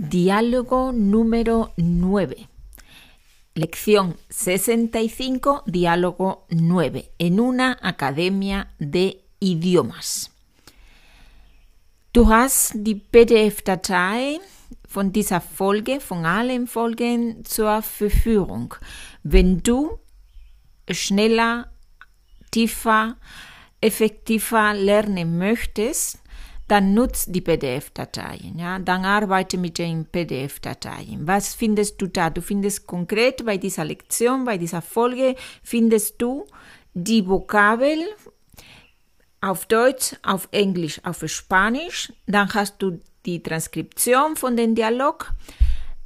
Diálogo número 9. Lección 65, diálogo 9, en una academia de idiomas. Du hast die PDF-Datei von dieser Folge, von allen Folgen zur Verfügung. Wenn du schneller, tiefer, effektiver lernen möchtest, dann nutzt die PDF-Dateien, ja, dann arbeite mit den PDF-Dateien. Was findest du da? Du findest konkret bei dieser Lektion, bei dieser Folge, findest du die Vokabel auf Deutsch, auf Englisch, auf Spanisch, dann hast du die Transkription von dem Dialog,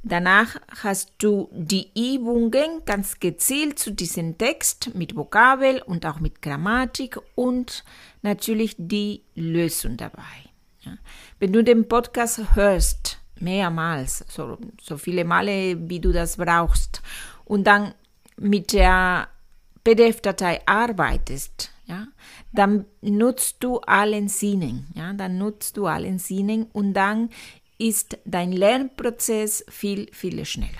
danach hast du die Übungen ganz gezielt zu diesem Text mit Vokabel und auch mit Grammatik und natürlich die Lösung dabei. Ja. Wenn du den Podcast hörst, mehrmals, so, so viele Male, wie du das brauchst, und dann mit der PDF-Datei arbeitest, ja, dann nutzt du allen Sinnen, ja, dann nutzt du allen Sinnen und dann ist dein Lernprozess viel, viel schneller.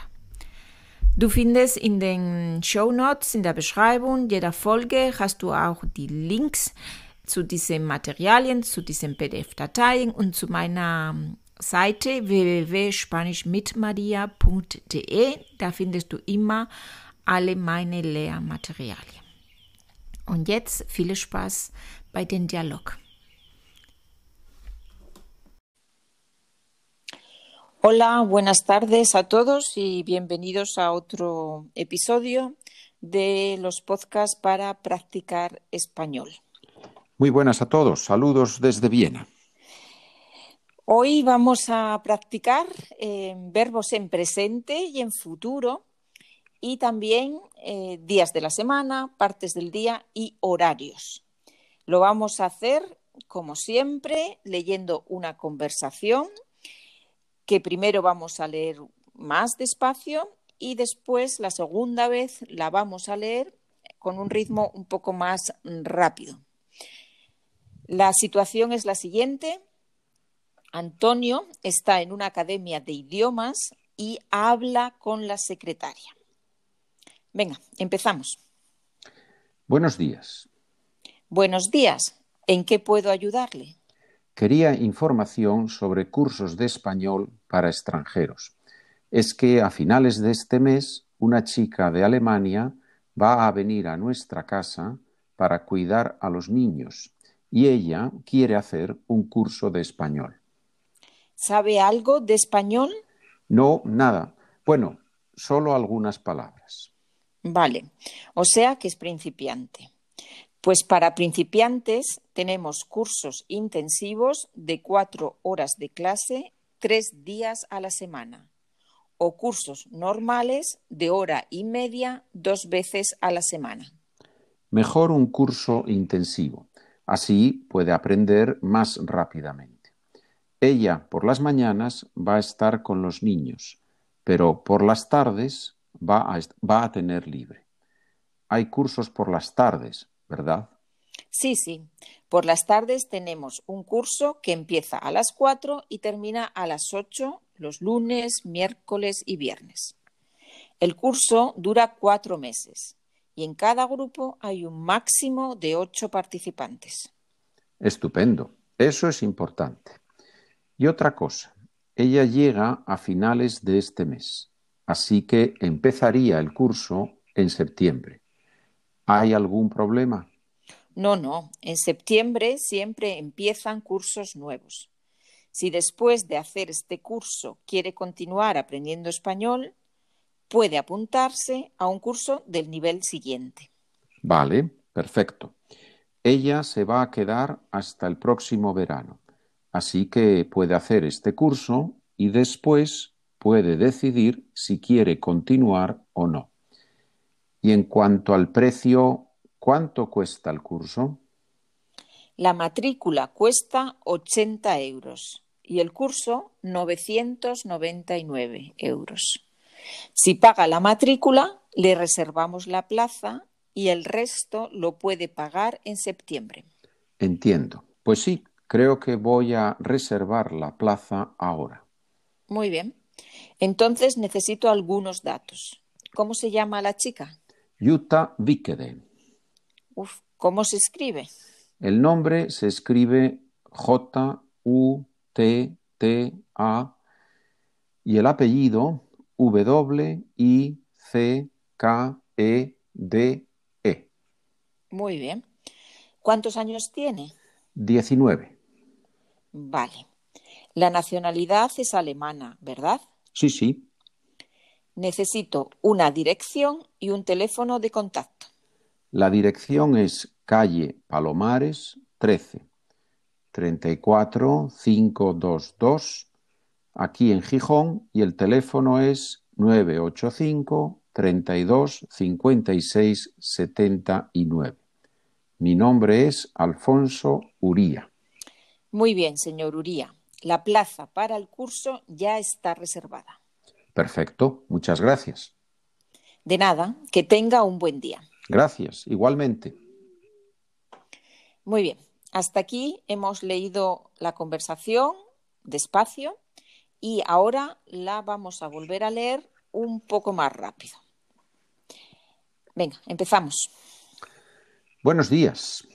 Du findest in den Show Notes, in der Beschreibung jeder Folge, hast du auch die Links zu diesen Materialien, zu diesen PDF-Dateien und zu meiner Seite www.spanischmitmaria.de. Da findest du immer alle meine Lehrmaterialien. Und jetzt viel Spaß bei dem Dialog. Hola, buenas tardes a todos y bienvenidos a otro episodio de los podcasts para practicar español. Muy buenas a todos, saludos desde Viena. Hoy vamos a practicar eh, verbos en presente y en futuro y también eh, días de la semana, partes del día y horarios. Lo vamos a hacer, como siempre, leyendo una conversación que primero vamos a leer más despacio y después la segunda vez la vamos a leer con un ritmo un poco más rápido. La situación es la siguiente. Antonio está en una academia de idiomas y habla con la secretaria. Venga, empezamos. Buenos días. Buenos días. ¿En qué puedo ayudarle? Quería información sobre cursos de español para extranjeros. Es que a finales de este mes una chica de Alemania va a venir a nuestra casa para cuidar a los niños y ella quiere hacer un curso de español. ¿Sabe algo de español? No, nada. Bueno, solo algunas palabras. Vale, o sea que es principiante. Pues para principiantes tenemos cursos intensivos de cuatro horas de clase, tres días a la semana, o cursos normales de hora y media, dos veces a la semana. Mejor un curso intensivo. Así puede aprender más rápidamente. Ella por las mañanas va a estar con los niños, pero por las tardes va a, va a tener libre. Hay cursos por las tardes, ¿verdad? Sí, sí. Por las tardes tenemos un curso que empieza a las 4 y termina a las 8 los lunes, miércoles y viernes. El curso dura cuatro meses y en cada grupo hay un máximo de ocho participantes. Estupendo. Eso es importante. Y otra cosa, ella llega a finales de este mes, así que empezaría el curso en septiembre. ¿Hay algún problema? No, no. En septiembre siempre empiezan cursos nuevos. Si después de hacer este curso quiere continuar aprendiendo español, puede apuntarse a un curso del nivel siguiente. Vale, perfecto. Ella se va a quedar hasta el próximo verano, así que puede hacer este curso y después puede decidir si quiere continuar o no. Y en cuanto al precio, ¿cuánto cuesta el curso? La matrícula cuesta 80 euros y el curso 999 euros. Si paga la matrícula, le reservamos la plaza y el resto lo puede pagar en septiembre. Entiendo. Pues sí, creo que voy a reservar la plaza ahora. Muy bien. Entonces necesito algunos datos. ¿Cómo se llama la chica? Jutta Vikede. Uf, ¿cómo se escribe? El nombre se escribe J-U-T-T-A y el apellido W-I-C-K-E-D-E. Muy bien. ¿Cuántos años tiene? 19. Vale. La nacionalidad es alemana, ¿verdad? Sí, sí. Necesito una dirección y un teléfono de contacto. La dirección es calle Palomares 13, 34 522, aquí en Gijón, y el teléfono es 985 32 56 79. Mi nombre es Alfonso Uría. Muy bien, señor Uría. La plaza para el curso ya está reservada. Perfecto, muchas gracias. De nada, que tenga un buen día. Gracias, igualmente. Muy bien, hasta aquí hemos leído la conversación despacio y ahora la vamos a volver a leer un poco más rápido. Venga, empezamos. Buenos días.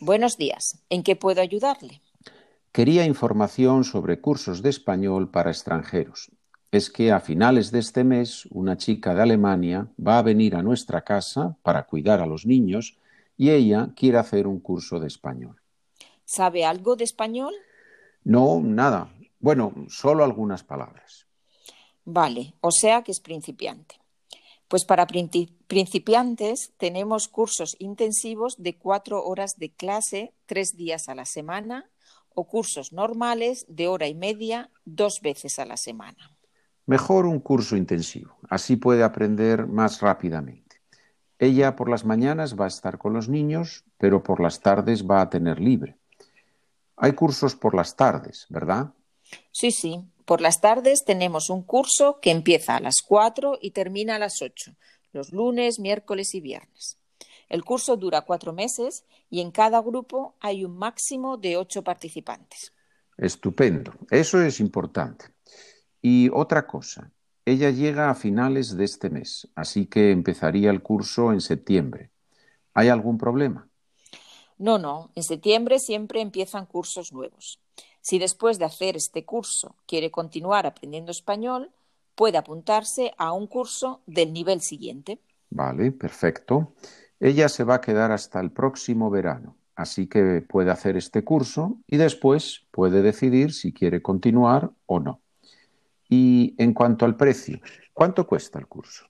Buenos días. ¿En qué puedo ayudarle? Quería información sobre cursos de español para extranjeros. Es que a finales de este mes una chica de Alemania va a venir a nuestra casa para cuidar a los niños y ella quiere hacer un curso de español. ¿Sabe algo de español? No, nada. Bueno, solo algunas palabras. Vale, o sea que es principiante. Pues para principiantes tenemos cursos intensivos de cuatro horas de clase, tres días a la semana, o cursos normales de hora y media, dos veces a la semana. Mejor un curso intensivo, así puede aprender más rápidamente. Ella por las mañanas va a estar con los niños, pero por las tardes va a tener libre. Hay cursos por las tardes, ¿verdad? Sí, sí. Por las tardes tenemos un curso que empieza a las 4 y termina a las 8, los lunes, miércoles y viernes. El curso dura cuatro meses y en cada grupo hay un máximo de ocho participantes. Estupendo. Eso es importante. Y otra cosa, ella llega a finales de este mes, así que empezaría el curso en septiembre. ¿Hay algún problema? No, no. En septiembre siempre empiezan cursos nuevos. Si después de hacer este curso quiere continuar aprendiendo español, puede apuntarse a un curso del nivel siguiente. Vale, perfecto. Ella se va a quedar hasta el próximo verano, así que puede hacer este curso y después puede decidir si quiere continuar o no. Y en cuanto al precio, ¿cuánto cuesta el curso?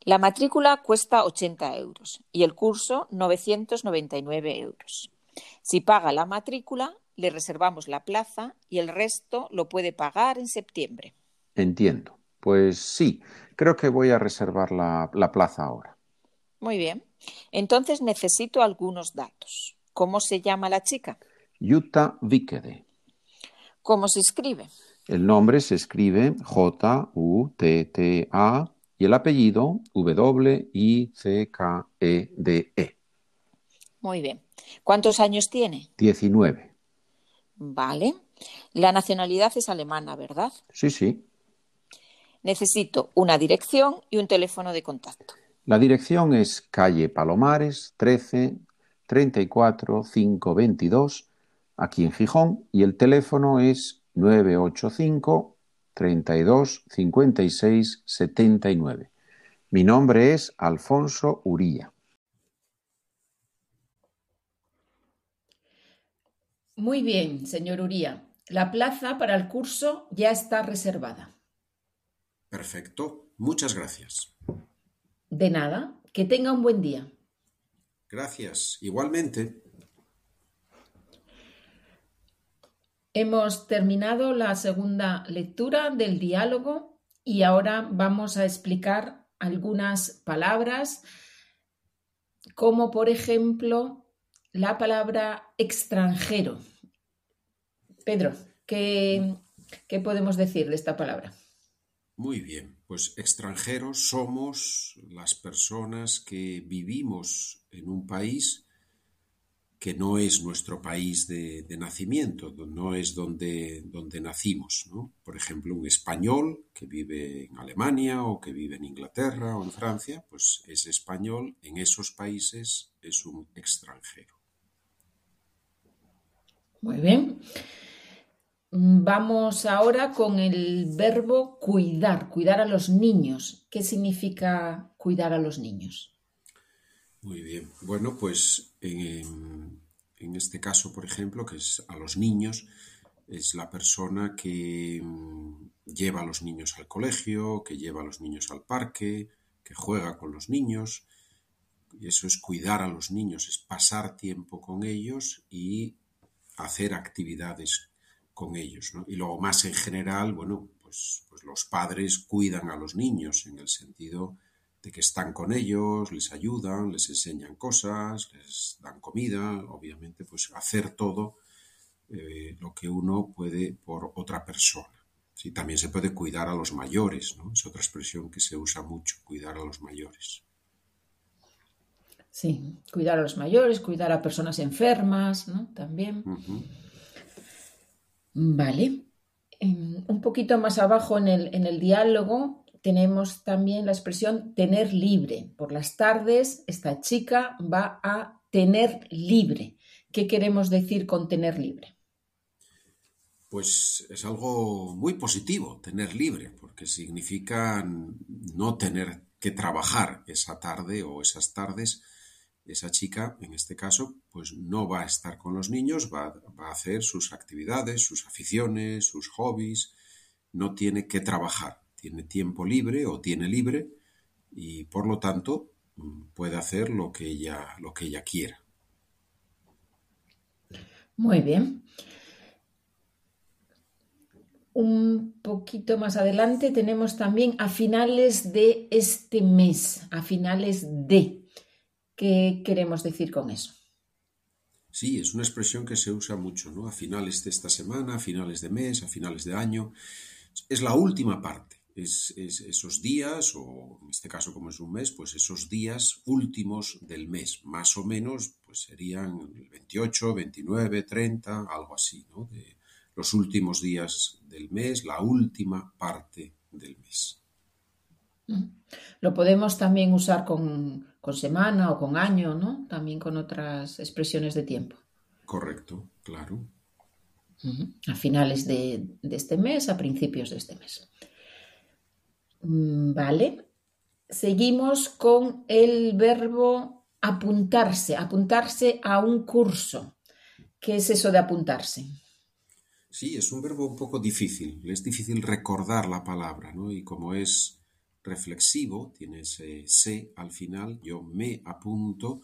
La matrícula cuesta 80 euros y el curso 999 euros. Si paga la matrícula, le reservamos la plaza y el resto lo puede pagar en septiembre. Entiendo. Pues sí, creo que voy a reservar la, la plaza ahora. Muy bien. Entonces necesito algunos datos. ¿Cómo se llama la chica? Jutta Vikede. ¿Cómo se escribe? El nombre se escribe J-U-T-T-A y el apellido W-I-C-K-E-D-E. Muy bien. ¿Cuántos años tiene? 19. Vale. La nacionalidad es alemana, ¿verdad? Sí, sí. Necesito una dirección y un teléfono de contacto. La dirección es calle Palomares 13 34 522 aquí en Gijón y el teléfono es 985 32 56 79. Mi nombre es Alfonso Uría. Muy bien, señor Uría. La plaza para el curso ya está reservada. Perfecto. Muchas gracias. De nada. Que tenga un buen día. Gracias. Igualmente. Hemos terminado la segunda lectura del diálogo y ahora vamos a explicar algunas palabras, como por ejemplo la palabra extranjero. Pedro, ¿qué, qué podemos decir de esta palabra? Muy bien, pues extranjeros somos las personas que vivimos en un país que no es nuestro país de, nacimiento, no es donde, donde nacimos. ¿no? Por ejemplo, un español que vive en Alemania o que vive en Inglaterra o en Francia, pues es español, en esos países es un extranjero. Muy bien. Vamos ahora con el verbo cuidar, cuidar a los niños. ¿Qué significa cuidar a los niños? Muy bien. Bueno, pues en, este caso, por ejemplo, que es a los niños, es la persona que mm, lleva a los niños al colegio, que lleva a los niños al parque, que juega con los niños. Eso es cuidar a los niños, es pasar tiempo con ellos y hacer actividades con ellos. Y luego más en general, bueno, pues, pues los padres cuidan a los niños en el sentido de que están con ellos, les ayudan, les enseñan cosas, les dan comida, obviamente, pues hacer todo eh, lo que uno puede por otra persona. Sí, también se puede cuidar a los mayores, ¿no? Es otra expresión que se usa mucho, cuidar a los mayores. Sí, cuidar a los mayores, cuidar a personas enfermas, ¿no? También. Vale. Em, Un poquito más abajo en el, en el diálogo tenemos también la expresión tener libre. Por las tardes, esta chica va a tener libre. ¿Qué queremos decir con tener libre? Pues es algo muy positivo tener libre, porque significa no tener que trabajar esa tarde o esas tardes. Esa chica, en este caso, pues no va a estar con los niños, va, va a hacer sus actividades, sus aficiones, sus hobbies, no tiene que trabajar, tiene tiempo libre o tiene libre y por lo tanto mm, puede hacer lo que ella, lo que ella quiera. Muy bien. Un poquito más adelante tenemos también a finales de este mes, a finales de. ¿Qué queremos decir con eso? Sí, es una expresión que se usa mucho, ¿no? A finales de esta semana, a finales de mes, a finales de año. Es la última parte. Es, es esos días, o en este caso como es un mes, pues esos días últimos del mes, más o menos, pues serían el 28, 29, 30, algo así, ¿no? De los últimos días del mes, la última parte del mes. Lo podemos también usar con, con semana o con año, ¿no? También con otras expresiones de tiempo. Correcto, claro. A finales de, de este mes, a principios de este mes. Mm, Vale. Seguimos con el verbo apuntarse, apuntarse a un curso. ¿Qué es eso de apuntarse? Sí, es un verbo un poco difícil. Es difícil recordar la palabra, ¿no? Y como es reflexivo, tiene ese se al final, yo me apunto,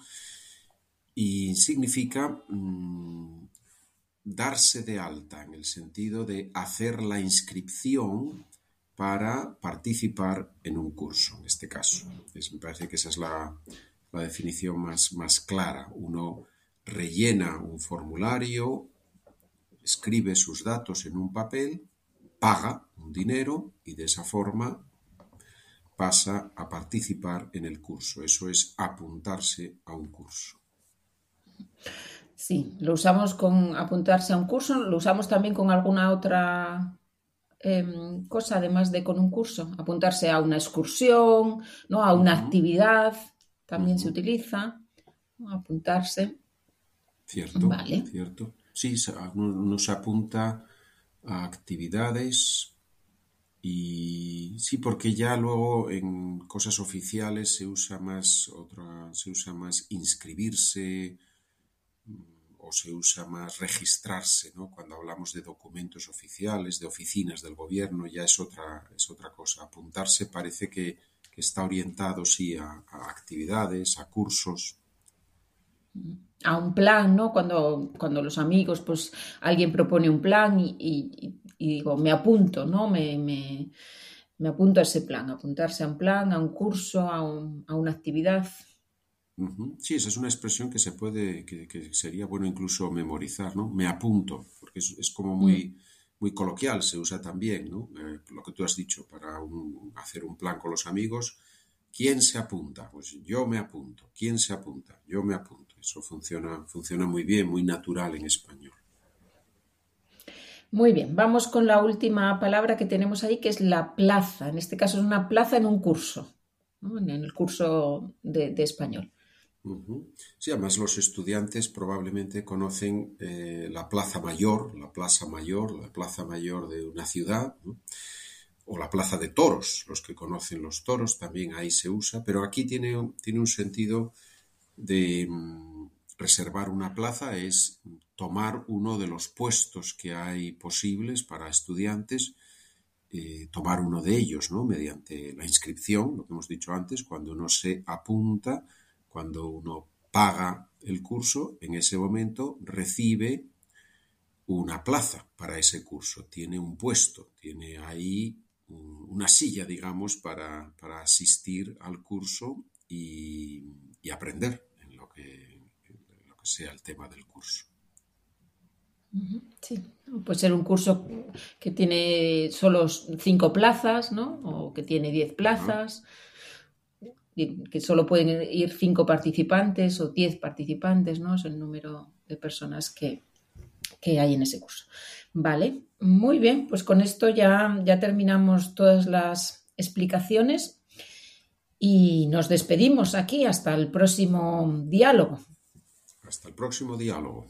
y significa mm, darse de alta, en el sentido de hacer la inscripción para participar en un curso, en este caso. Me parece que esa es la, la definición más, más clara. Uno rellena un formulario, escribe sus datos en un papel, paga un dinero y de esa forma pasa a participar en el curso. Eso es apuntarse a un curso. Sí, lo usamos con apuntarse a un curso, lo usamos también con alguna otra em, cosa, además de con un curso. Apuntarse a una excursión, ¿no? A una actividad, también se utiliza. ¿no? Apuntarse. ¿Cierto? Vale. ¿Cierto? Sí, se- uno, uno se apunta a actividades y sí, porque ya luego en cosas oficiales se usa más otra, se usa más inscribirse mm, o se usa más registrarse, ¿no? Cuando hablamos de documentos oficiales, de oficinas del gobierno, ya es otra, es otra cosa. Apuntarse parece que, que está orientado, sí, a, a actividades, a cursos. A un plan, ¿no? Cuando, cuando los amigos, pues alguien propone un plan y, y- y digo, me apunto, ¿no? Me, me- me apunto a ese plan, apuntarse a un plan, a un curso, a, un- a una actividad. Sí, esa es una expresión que se puede, que, que sería bueno incluso memorizar, ¿no? Me apunto, porque es, es como muy, muy coloquial, se usa también, ¿no? Eh, lo que tú has dicho, para un- hacer un plan con los amigos, ¿quién se apunta? Pues yo me apunto, ¿quién se apunta? Yo me apunto. Eso funciona, funciona muy bien, muy natural en español. Muy bien, vamos con la última palabra que tenemos ahí, que es la plaza. En este caso es una plaza en un curso, en el curso de, español. Sí, además los estudiantes probablemente conocen eh, la plaza mayor, la plaza mayor, la plaza mayor de una ciudad, o la plaza de toros, los que conocen los toros, también ahí se usa, pero aquí tiene, tiene un sentido de mm, reservar una plaza, es tomar uno de los puestos que hay posibles para estudiantes, eh, tomar uno de ellos, ¿no? Mediante la inscripción, lo que hemos dicho antes, cuando uno se apunta, cuando uno paga el curso, en ese momento recibe una plaza para ese curso, tiene un puesto, tiene ahí una silla, digamos, para, asistir al curso y, aprender lo, que, en lo que sea el tema del curso. Sí, puede ser un curso que tiene solo cinco plazas, ¿no? O que tiene diez plazas, que solo pueden ir cinco participantes o diez participantes, ¿no? Es el número de personas que, hay en ese curso. Vale, muy bien, pues con esto ya, ya terminamos todas las explicaciones y nos despedimos aquí hasta el próximo diálogo. Hasta el próximo diálogo.